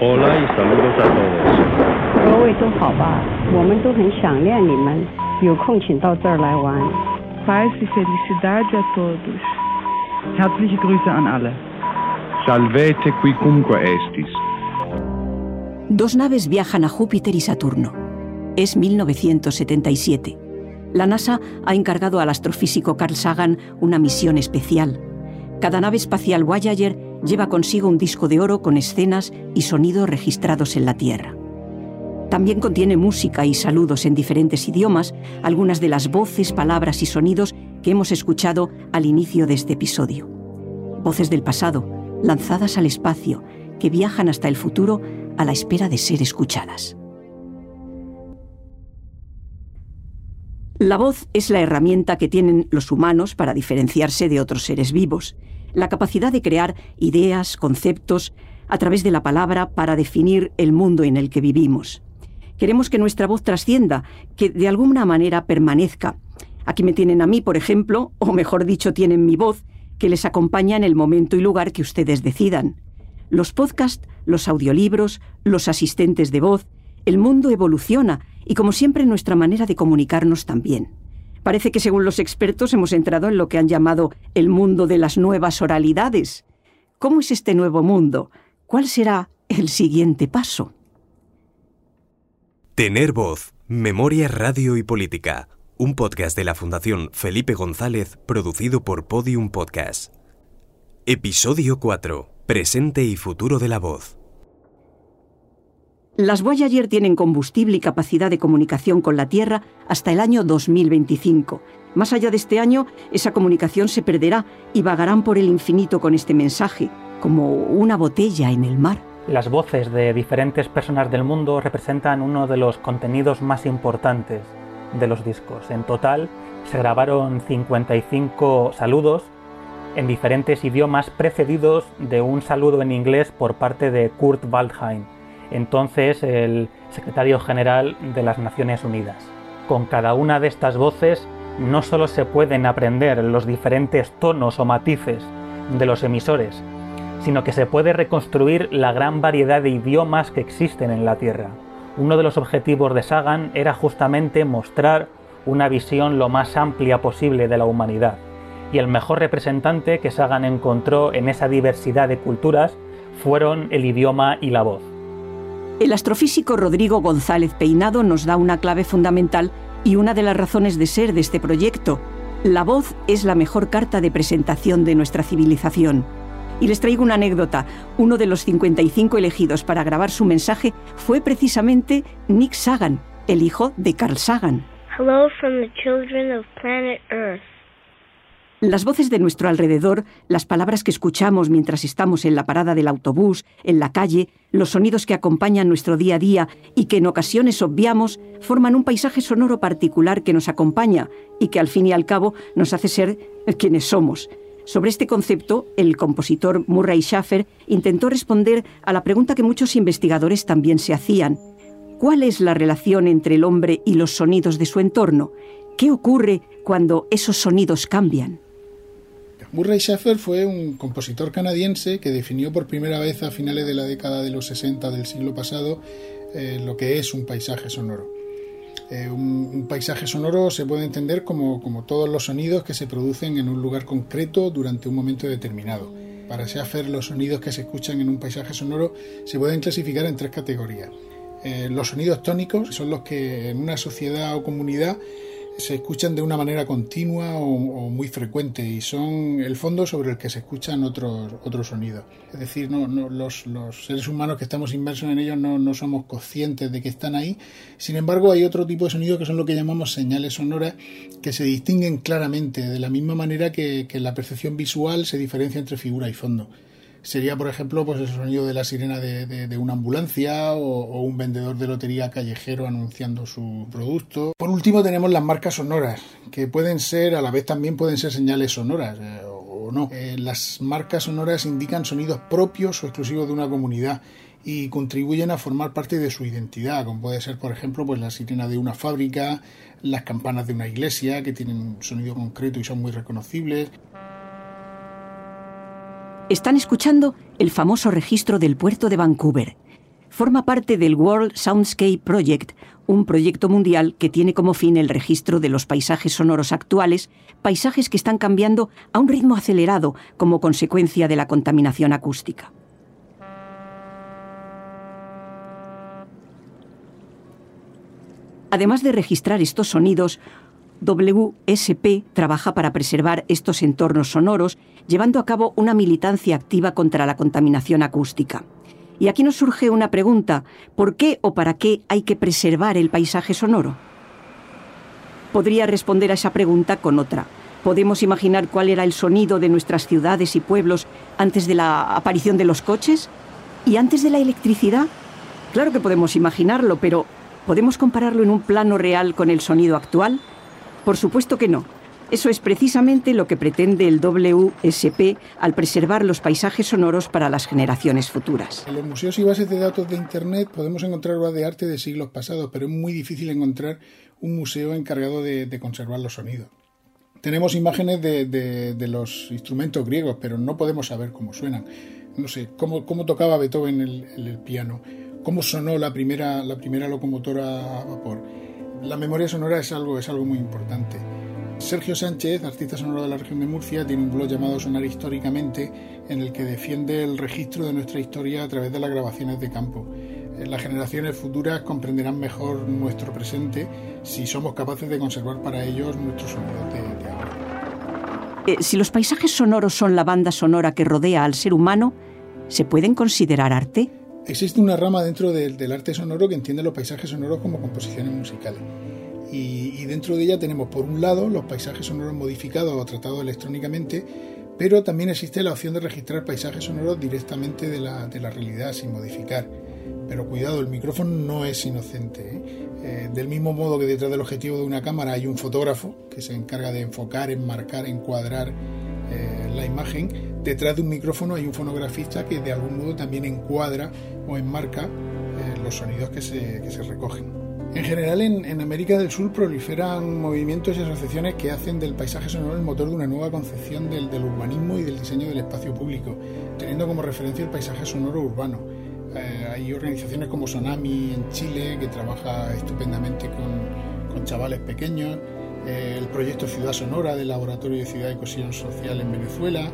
Hola y saludos a todos. 各位都好吧？我们都很想念你们，有空请到这儿来玩。 Paz e felicidade a todos. Herzliche Grüße an alle. Salvete quicumque estis. Dos naves viajan a Júpiter y Saturno. Es 1977. La NASA ha encargado al astrofísico Carl Sagan una misión especial. Cada nave espacial Voyager lleva consigo un disco de oro con escenas y sonidos registrados en la Tierra. También contiene música y saludos en diferentes idiomas, algunas de las voces, palabras y sonidos que hemos escuchado al inicio de este episodio. Voces del pasado, lanzadas al espacio, que viajan hasta el futuro a la espera de ser escuchadas. La voz es la herramienta que tienen los humanos para diferenciarse de otros seres vivos, la capacidad de crear ideas, conceptos, a través de la palabra para definir el mundo en el que vivimos. Queremos que nuestra voz trascienda, que de alguna manera permanezca. Aquí me tienen a mí, por ejemplo, o mejor dicho, tienen mi voz, que les acompaña en el momento y lugar que ustedes decidan. Los podcasts, los audiolibros, los asistentes de voz, el mundo evoluciona y como siempre nuestra manera de comunicarnos también. Parece que según los expertos hemos entrado en lo que han llamado el mundo de las nuevas oralidades. ¿Cómo es este nuevo mundo? ¿Cuál será el siguiente paso? Tener voz, memoria, radio y política. Un podcast de la Fundación Felipe González producido por Podium Podcast. Episodio 4. Presente y futuro de la voz. Las Voyager tienen combustible y capacidad de comunicación con la Tierra hasta el año 2025. Más allá de este año, esa comunicación se perderá y vagarán por el infinito con este mensaje, como una botella en el mar. Las voces de diferentes personas del mundo representan uno de los contenidos más importantes de los discos. En total se grabaron 55 saludos en diferentes idiomas precedidos de un saludo en inglés por parte de Kurt Waldheim, entonces el secretario general de las Naciones Unidas. Con cada una de estas voces no solo se pueden aprender los diferentes tonos o matices de los emisores, sino que se puede reconstruir la gran variedad de idiomas que existen en la Tierra. Uno de los objetivos de Sagan era justamente mostrar una visión lo más amplia posible de la humanidad, y el mejor representante que Sagan encontró en esa diversidad de culturas fueron el idioma y la voz. El astrofísico Rodrigo González Peinado nos da una clave fundamental y una de las razones de ser de este proyecto. La voz es la mejor carta de presentación de nuestra civilización. Y les traigo una anécdota. Uno de los 55 elegidos para grabar su mensaje fue precisamente Nick Sagan, el hijo de Carl Sagan. Hello from the children of planet Earth. Las voces de nuestro alrededor, las palabras que escuchamos mientras estamos en la parada del autobús, en la calle, los sonidos que acompañan nuestro día a día y que en ocasiones obviamos, forman un paisaje sonoro particular que nos acompaña y que al fin y al cabo nos hace ser quienes somos. Sobre este concepto, el compositor Murray Schaffer intentó responder a la pregunta que muchos investigadores también se hacían. ¿Cuál es la relación entre el hombre y los sonidos de su entorno? ¿Qué ocurre cuando esos sonidos cambian? Murray Schafer fue un compositor canadiense que definió por primera vez a finales de la década de los 60 del siglo pasado eh, lo que es un paisaje sonoro. Eh, un, paisaje sonoro se puede entender como, como, todos los sonidos que se producen en un lugar concreto durante un momento determinado. Para Schafer, los sonidos que se escuchan en un paisaje sonoro se pueden clasificar en tres categorías. Eh, los sonidos tónicos son los que en una sociedad o comunidad se escuchan de una manera continua o, muy frecuente y son el fondo sobre el que se escuchan otros, otros sonidos. Es decir, no, los, los, seres humanos que estamos inmersos en ellos no, no, somos conscientes de que están ahí. Sin embargo, hay otro tipo de sonidos que son lo que llamamos señales sonoras que se distinguen claramente de la misma manera que, que la percepción visual se diferencia entre figura y fondo. Sería, por ejemplo, pues el sonido de la sirena de, una ambulancia o, un vendedor de lotería callejero anunciando su producto. Por último, tenemos las marcas sonoras, que pueden ser, a la vez también pueden ser señales sonoras eh, o no. Eh, las marcas sonoras indican sonidos propios o exclusivos de una comunidad y contribuyen a formar parte de su identidad, como puede ser, por ejemplo, pues la sirena de una fábrica, las campanas de una iglesia, que tienen un sonido concreto y son muy reconocibles. Están escuchando el famoso registro del puerto de Vancouver. Forma parte del World Soundscape Project, un proyecto mundial que tiene como fin el registro de los paisajes sonoros actuales, paisajes que están cambiando a un ritmo acelerado como consecuencia de la contaminación acústica. Además de registrar estos sonidos, WSP trabaja para preservar estos entornos sonoros, llevando a cabo una militancia activa contra la contaminación acústica. Y aquí nos surge una pregunta, ¿por qué o para qué hay que preservar el paisaje sonoro? Podría responder a esa pregunta con otra. ¿Podemos imaginar cuál era el sonido de nuestras ciudades y pueblos antes de la aparición de los coches? ¿Y antes de la electricidad? Claro que podemos imaginarlo, pero ¿podemos compararlo en un plano real con el sonido actual? Por supuesto que no. Eso es precisamente lo que pretende el WSP al preservar los paisajes sonoros para las generaciones futuras. En los museos y bases de datos de Internet podemos encontrar obras de arte de siglos pasados, pero es muy difícil encontrar un museo encargado de, conservar los sonidos. Tenemos imágenes de, los instrumentos griegos, pero no podemos saber cómo suenan. No sé, cómo, tocaba Beethoven el, piano, cómo sonó la primera, la primera locomotora a vapor la memoria sonora es algo, es algo muy importante. Sergio Sánchez, artista sonoro de la región de Murcia, tiene un blog llamado Sonar Históricamente, en el que defiende el registro de nuestra historia a través de las grabaciones de campo. Eh, las generaciones futuras comprenderán mejor nuestro presente si somos capaces de conservar para ellos nuestros sonidos de, ahora. Eh, si los paisajes sonoros son la banda sonora que rodea al ser humano, ¿se pueden considerar arte? Existe una rama dentro del, arte sonoro que entiende los paisajes sonoros como composiciones musicales. Y, dentro de ella tenemos, por un lado, los paisajes sonoros modificados o tratados electrónicamente, pero también existe la opción de registrar paisajes sonoros directamente de la, realidad sin modificar. Pero cuidado, el micrófono no es inocente. ¿eh? Eh, del mismo modo que detrás del objetivo de una cámara hay un fotógrafo que se encarga de enfocar, enmarcar, encuadrar eh, la imagen, detrás de un micrófono hay un fonografista que de algún modo también encuadra o enmarca eh, los sonidos que se, que se, recogen. En general en, América del Sur proliferan movimientos y asociaciones que hacen del paisaje sonoro el motor de una nueva concepción del, del urbanismo y del diseño del espacio público, teniendo como referencia el paisaje sonoro urbano. Eh, hay organizaciones como Sonami en Chile que trabaja estupendamente con, con chavales pequeños, eh, el proyecto Ciudad Sonora del Laboratorio de Ciudad y Cohesión Social en Venezuela,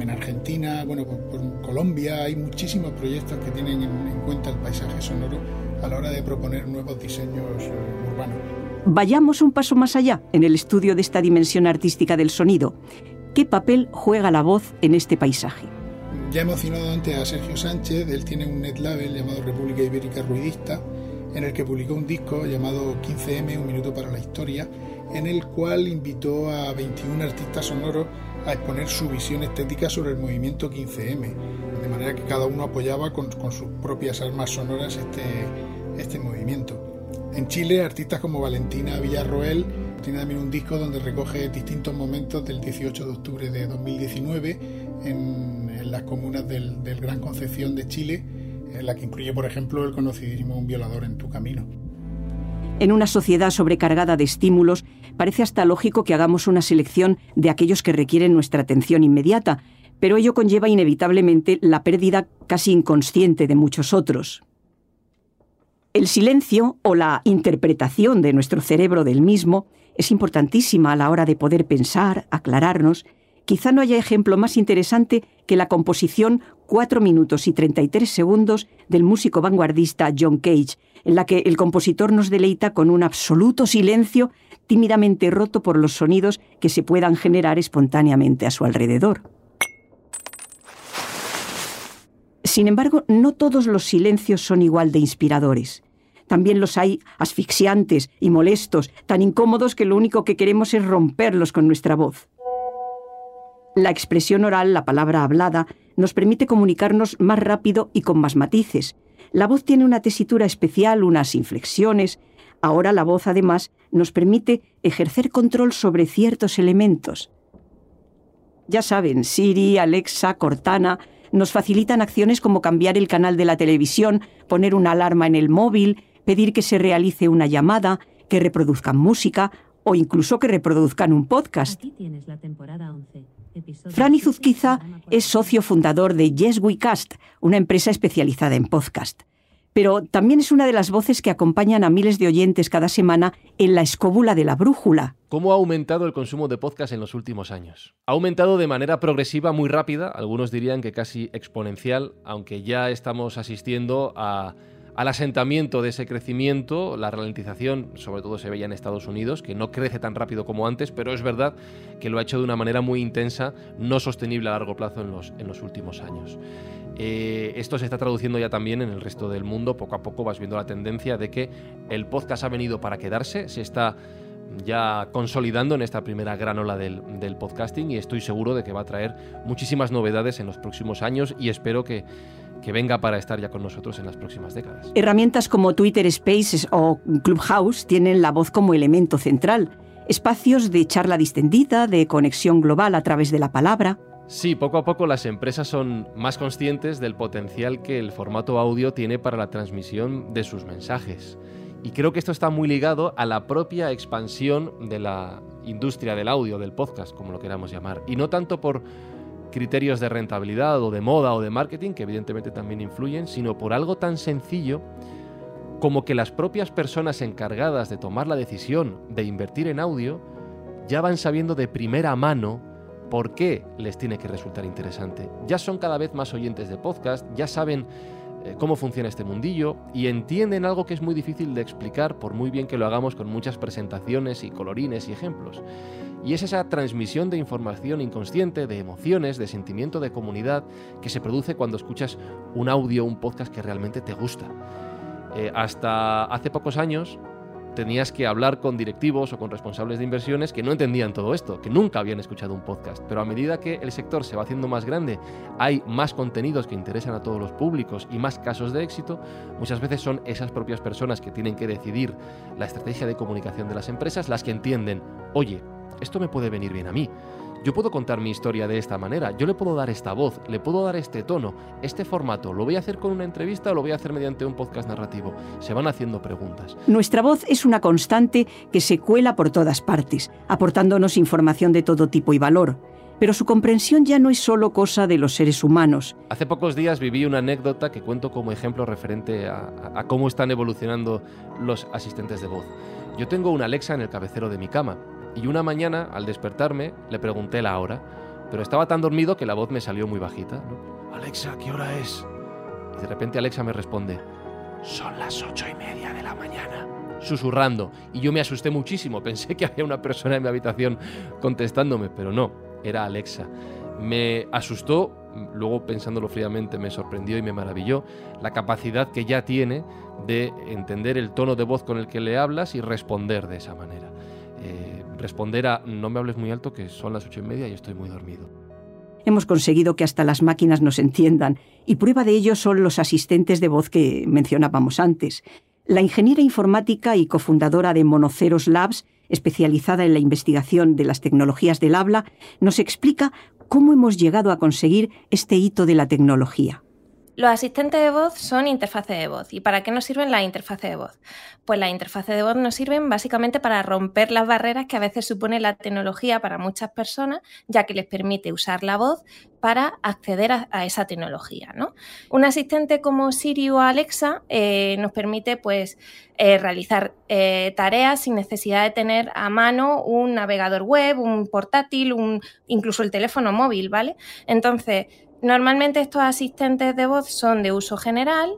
en Argentina, bueno, por, Colombia hay muchísimos proyectos que tienen en, cuenta el paisaje sonoro a la hora de proponer nuevos diseños eh, urbanos. Vayamos un paso más allá en el estudio de esta dimensión artística del sonido. ¿Qué papel juega la voz en este paisaje? Ya he mencionado antes a Sergio Sánchez, él tiene un net label llamado República Ibérica Ruidista, en el que publicó un disco llamado 15M, Un Minuto para la Historia, en el cual invitó a 21 artistas sonoros a exponer su visión estética sobre el movimiento 15M, de manera que cada uno apoyaba con, sus propias armas sonoras este, este movimiento. En Chile, artistas como Valentina Villarroel tiene también un disco donde recoge distintos momentos del 18 de octubre de 2019 en, las comunas del, del Gran Concepción de Chile, en la que incluye, por ejemplo, el conocidísimo Un violador en tu camino. En una sociedad sobrecargada de estímulos, parece hasta lógico que hagamos una selección de aquellos que requieren nuestra atención inmediata, pero ello conlleva inevitablemente la pérdida casi inconsciente de muchos otros. El silencio o la interpretación de nuestro cerebro del mismo es importantísima a la hora de poder pensar, aclararnos. Quizá no haya ejemplo más interesante que la composición 4 minutos y 33 segundos del músico vanguardista John Cage, en la que el compositor nos deleita con un absoluto silencio tímidamente roto por los sonidos que se puedan generar espontáneamente a su alrededor. Sin embargo, no todos los silencios son igual de inspiradores. También los hay asfixiantes y molestos, tan incómodos que lo único que queremos es romperlos con nuestra voz. La expresión oral, la palabra hablada, nos permite comunicarnos más rápido y con más matices. La voz tiene una tesitura especial, unas inflexiones. Ahora la voz, además, nos permite ejercer control sobre ciertos elementos. Ya saben, Siri, Alexa, Cortana nos facilitan acciones como cambiar el canal de la televisión, poner una alarma en el móvil, pedir que se realice una llamada, que reproduzcan música o incluso que reproduzcan un podcast. Franny Zuzquiza es socio fundador de Yes We Cast, una empresa especializada en podcast. Pero también es una de las voces que acompañan a miles de oyentes cada semana en la escóbula de la brújula. ¿Cómo ha aumentado el consumo de podcast en los últimos años? Ha aumentado de manera progresiva, muy rápida, algunos dirían que casi exponencial, aunque ya estamos asistiendo a al asentamiento de ese crecimiento, la ralentización sobre todo se veía en Estados Unidos, que no crece tan rápido como antes, pero es verdad que lo ha hecho de una manera muy intensa, no sostenible a largo plazo en los, últimos años. Eh, esto se está traduciendo ya también en el resto del mundo, poco a poco vas viendo la tendencia de que el podcast ha venido para quedarse, se está ya consolidando en esta primera gran ola del, podcasting y estoy seguro de que va a traer muchísimas novedades en los próximos años y espero que que venga para estar ya con nosotros en las próximas décadas. Herramientas como Twitter Spaces o Clubhouse tienen la voz como elemento central. Espacios de charla distendida, de conexión global a través de la palabra. Sí, poco a poco las empresas son más conscientes del potencial que el formato audio tiene para la transmisión de sus mensajes. Y creo que esto está muy ligado a la propia expansión de la industria del audio, del podcast, como lo queramos llamar. Y no tanto por criterios de rentabilidad o de moda o de marketing, que evidentemente también influyen, sino por algo tan sencillo como que las propias personas encargadas de tomar la decisión de invertir en audio ya van sabiendo de primera mano por qué les tiene que resultar interesante. Ya son cada vez más oyentes de podcast, ya saben eh, cómo funciona este mundillo y entienden algo que es muy difícil de explicar por muy bien que lo hagamos con muchas presentaciones y colorines y ejemplos. Y es esa transmisión de información inconsciente, de emociones, de sentimiento de comunidad que se produce cuando escuchas un audio, un podcast que realmente te gusta. Eh, hasta hace pocos años tenías que hablar con directivos o con responsables de inversiones que no entendían todo esto, que nunca habían escuchado un podcast. Pero a medida que el sector se va haciendo más grande, hay más contenidos que interesan a todos los públicos y más casos de éxito, muchas veces son esas propias personas que tienen que decidir la estrategia de comunicación de las empresas las que entienden, oye, esto me puede venir bien a mí. Yo puedo contar mi historia de esta manera, yo le puedo dar esta voz, le puedo dar este tono, este formato. ¿Lo voy a hacer con una entrevista o lo voy a hacer mediante un podcast narrativo? Se van haciendo preguntas. Nuestra voz es una constante que se cuela por todas partes, aportándonos información de todo tipo y valor. Pero su comprensión ya no es solo cosa de los seres humanos. Hace pocos días viví una anécdota que cuento como ejemplo referente a, a cómo están evolucionando los asistentes de voz. Yo tengo una Alexa en el cabecero de mi cama y una mañana, al despertarme, le pregunté la hora, pero estaba tan dormido que la voz me salió muy bajita. Alexa, ¿qué hora es? Y de repente Alexa me responde, son las ocho y media de la mañana. Susurrando. Y yo me asusté muchísimo. Pensé que había una persona en mi habitación contestándome, pero no, era Alexa. Me asustó, luego pensándolo fríamente me sorprendió y me maravilló la capacidad que ya tiene de entender el tono de voz con el que le hablas y responder de esa manera. Responder a no me hables muy alto que son las ocho y media y estoy muy dormido. Hemos conseguido que hasta las máquinas nos entiendan y prueba de ello son los asistentes de voz que mencionábamos antes. La ingeniera informática y cofundadora de Monoceros Labs, especializada en la investigación de las tecnologías del habla, nos explica cómo hemos llegado a conseguir este hito de la tecnología. Los asistentes de voz son interfaces de voz. ¿Y para qué nos sirven las interfaces de voz? Pues las interfaces de voz nos sirven básicamente para romper las barreras que a veces supone la tecnología para muchas personas, ya que les permite usar la voz para acceder a, esa tecnología. ¿no? Un asistente como Siri o Alexa eh, nos permite pues, eh, realizar eh, tareas sin necesidad de tener a mano un navegador web, un portátil, un, incluso el teléfono móvil, ¿vale? Entonces, Normalmente estos asistentes de voz son de uso general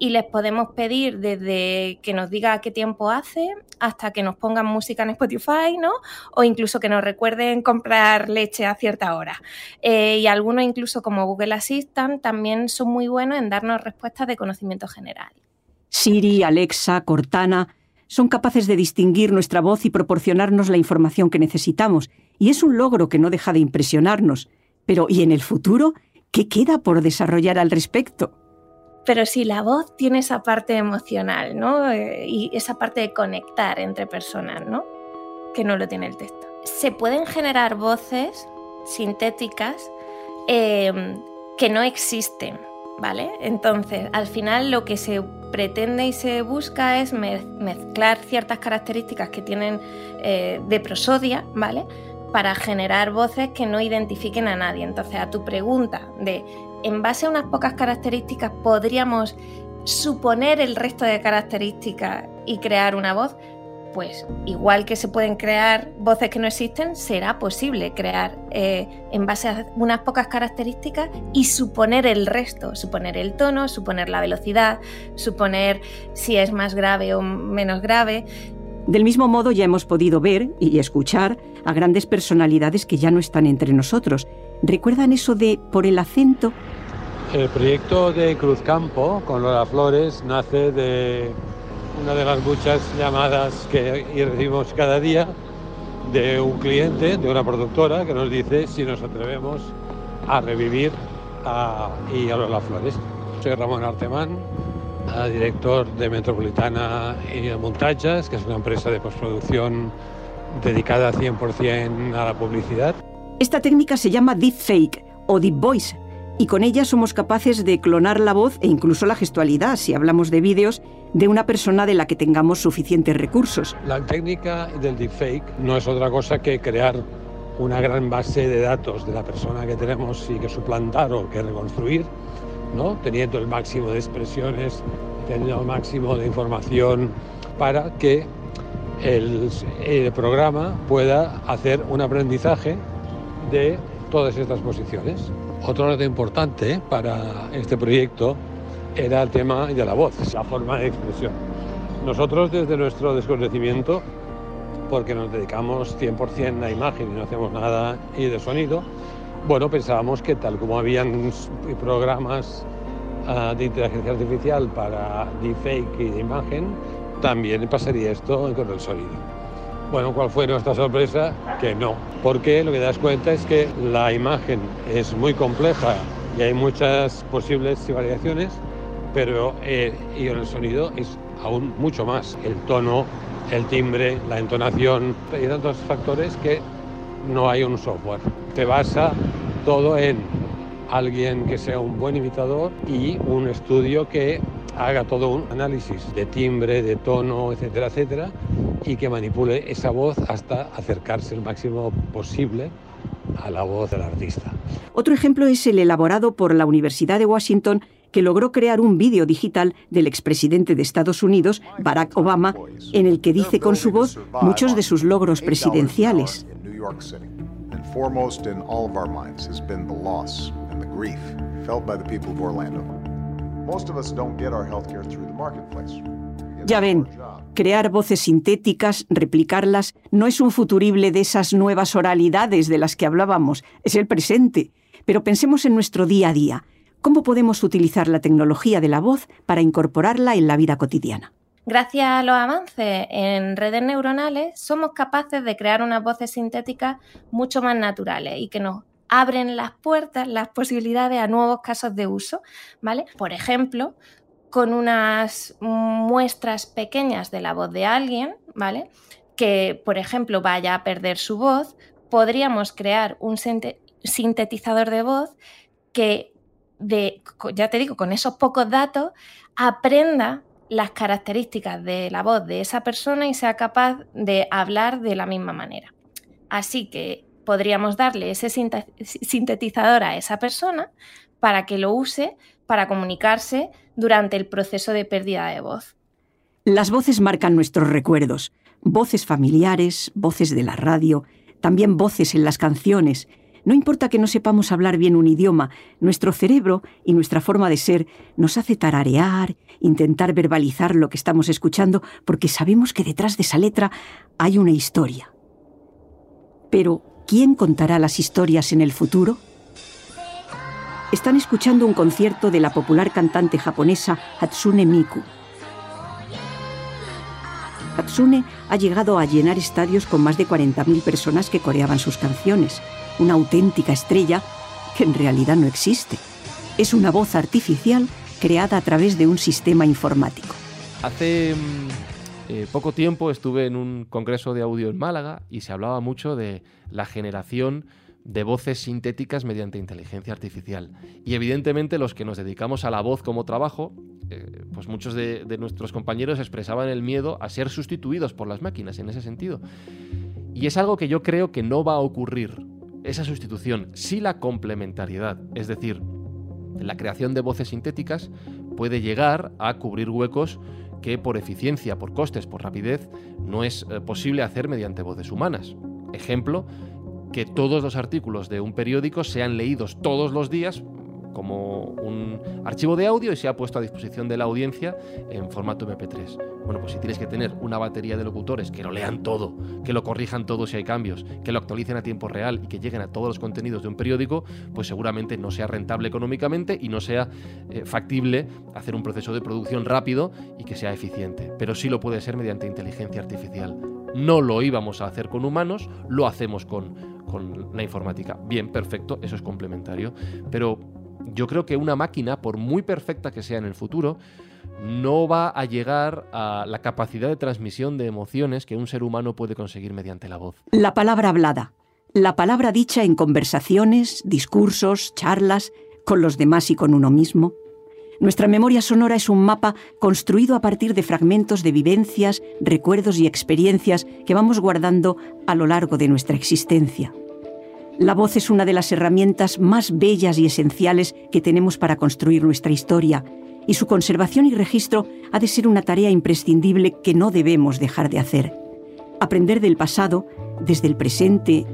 y les podemos pedir desde que nos diga qué tiempo hace hasta que nos pongan música en Spotify, ¿no? O incluso que nos recuerden comprar leche a cierta hora. Eh, y algunos incluso como Google Assistant también son muy buenos en darnos respuestas de conocimiento general. Siri, Alexa, Cortana son capaces de distinguir nuestra voz y proporcionarnos la información que necesitamos, y es un logro que no deja de impresionarnos Pero ¿y en el futuro? ¿Qué queda por desarrollar al respecto? Pero si la voz tiene esa parte emocional, ¿no? Eh, y esa parte de conectar entre personas, ¿no? Que no lo tiene el texto. Se pueden generar voces sintéticas em, que no existen, ¿vale? Entonces, al final lo que se pretende y se busca es mezclar ciertas características que tienen eh, de prosodia, ¿vale? Para generar voces que no identifiquen a nadie. Entonces, a tu pregunta de en base a unas pocas características podríamos suponer el resto de características y crear una voz, pues igual que se pueden crear voces que no existen, será posible crear eh, en base a unas pocas características y suponer el resto, suponer el tono, suponer la velocidad, suponer si es más grave o menos grave. Del mismo modo ya hemos podido ver y escuchar a grandes personalidades que ya no están entre nosotros. ¿Recuerdan eso de por el acento? El proyecto de Cruzcampo con Lola Flores nace de una de las muchas llamadas que recibimos cada día de un cliente, de una productora, que nos dice si nos atrevemos a revivir a, y a Lola Flores. Soy Ramón Artemán, director de Metropolitana y Montajes, que es una empresa de postproducción dedicada 100% a la publicidad. Esta técnica se llama deepfake o deep voice y con ella somos capaces de clonar la voz e incluso la gestualidad, si hablamos de vídeos, de una persona de la que tengamos suficientes recursos. La técnica del deepfake no es otra cosa que crear una gran base de datos de la persona que tenemos y que suplantar o que reconstruir, ¿no? teniendo el máximo de expresiones, teniendo el máximo de información para que el, programa pueda hacer un aprendizaje de todas estas posiciones. Otro dato importante para este proyecto era el tema de la voz, la forma de expresión. Nosotros desde nuestro desconocimiento, porque nos dedicamos 100% a imagen y no hacemos nada y de sonido, bueno, pensábamos que tal como habían programas uh, de inteligencia artificial para deepfake y de imagen, también pasaría esto con el sonido. Bueno, ¿cuál fue nuestra sorpresa? Que no, porque lo que das cuenta es que la imagen es muy compleja y hay muchas posibles variaciones, pero eh, y el sonido es aún mucho más. El tono, el timbre, la entonación, hay tantos factores que no hay un software. Se basa todo en alguien que sea un buen imitador y un estudio que haga todo un análisis de timbre, de tono, etcétera, etcétera, y que manipule esa voz hasta acercarse el máximo posible a la voz del artista. Otro ejemplo es el elaborado por la Universidad de Washington que logró crear un vídeo digital del expresidente de Estados Unidos, Barack Obama, en el que dice con su voz muchos de sus logros presidenciales. Ya ven, crear voces sintéticas, replicarlas, no es un futurible de esas nuevas oralidades de las que hablábamos, es el presente. Pero pensemos en nuestro día a día. ¿Cómo podemos utilizar la tecnología de la voz para incorporarla en la vida cotidiana? Gracias a los avances en redes neuronales, somos capaces de crear unas voces sintéticas mucho más naturales y que nos abren las puertas, las posibilidades a nuevos casos de uso, ¿vale? Por ejemplo, con unas muestras pequeñas de la voz de alguien, ¿vale? Que, por ejemplo, vaya a perder su voz, podríamos crear un sintetizador de voz que, ya te digo, con esos pocos datos, aprenda las características de la voz de esa persona y sea capaz de hablar de la misma manera. Así que podríamos darle ese sintetizador a esa persona para que lo use para comunicarse durante el proceso de pérdida de voz. Las voces marcan nuestros recuerdos, voces familiares, voces de la radio, también voces en las canciones. No importa que no sepamos hablar bien un idioma, nuestro cerebro y nuestra forma de ser nos hace tararear, intentar verbalizar lo que estamos escuchando, porque sabemos que detrás de esa letra hay una historia. Pero, ¿Quién contará las historias en el futuro? Están escuchando un concierto de la popular cantante japonesa Hatsune Miku. Hatsune ha llegado a llenar estadios con más de 40.000 personas que coreaban sus canciones, una auténtica estrella que en realidad no existe. Es una voz artificial creada a través de un sistema informático. Hace mm, eh, poco tiempo estuve en un congreso de audio en Málaga y se hablaba mucho de la generación de voces sintéticas mediante inteligencia artificial. Y evidentemente los que nos dedicamos a la voz como trabajo, eh, pues muchos de, de, nuestros compañeros expresaban el miedo a ser sustituidos por las máquinas en ese sentido. Y es algo que yo creo que no va a ocurrir, esa sustitución, sí la complementariedad, es decir, la creación de voces sintéticas puede llegar a cubrir huecos que por eficiencia, por costes, por rapidez, no es eh, posible hacer mediante voces humanas. Ejemplo, que todos los artículos de un periódico sean leídos todos los días como un archivo de audio y se ha puesto a disposición de la audiencia en formato MP3. Bueno, pues si tienes que tener una batería de locutores que lo lean todo, que lo corrijan todo si hay cambios, que lo actualicen a tiempo real y que lleguen a todos los contenidos de un periódico, pues seguramente no sea rentable económicamente y no sea eh, factible hacer un proceso de producción rápido y que sea eficiente. Pero sí lo puede ser mediante inteligencia artificial. No lo íbamos a hacer con humanos, lo hacemos con con la informática. Bien, perfecto, eso es complementario. Pero yo creo que una máquina, por muy perfecta que sea en el futuro, no va a llegar a la capacidad de transmisión de emociones que un ser humano puede conseguir mediante la voz. La palabra hablada, la palabra dicha en conversaciones, discursos, charlas, con los demás y con uno mismo. Nuestra memoria sonora es un mapa construido a partir de fragmentos de vivencias, recuerdos y experiencias que vamos guardando a lo largo de nuestra existencia. La voz es una de las herramientas más bellas y esenciales que tenemos para construir nuestra historia, y su conservación y registro ha de ser una tarea imprescindible que no debemos dejar de hacer. Aprender del pasado, desde el presente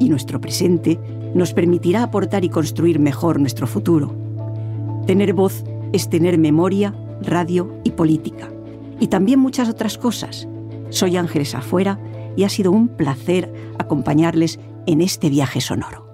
y nuestro presente, nos permitirá aportar y construir mejor nuestro futuro. Tener voz es tener memoria, radio y política. Y también muchas otras cosas. Soy Ángeles Afuera y ha sido un placer acompañarles en este viaje sonoro.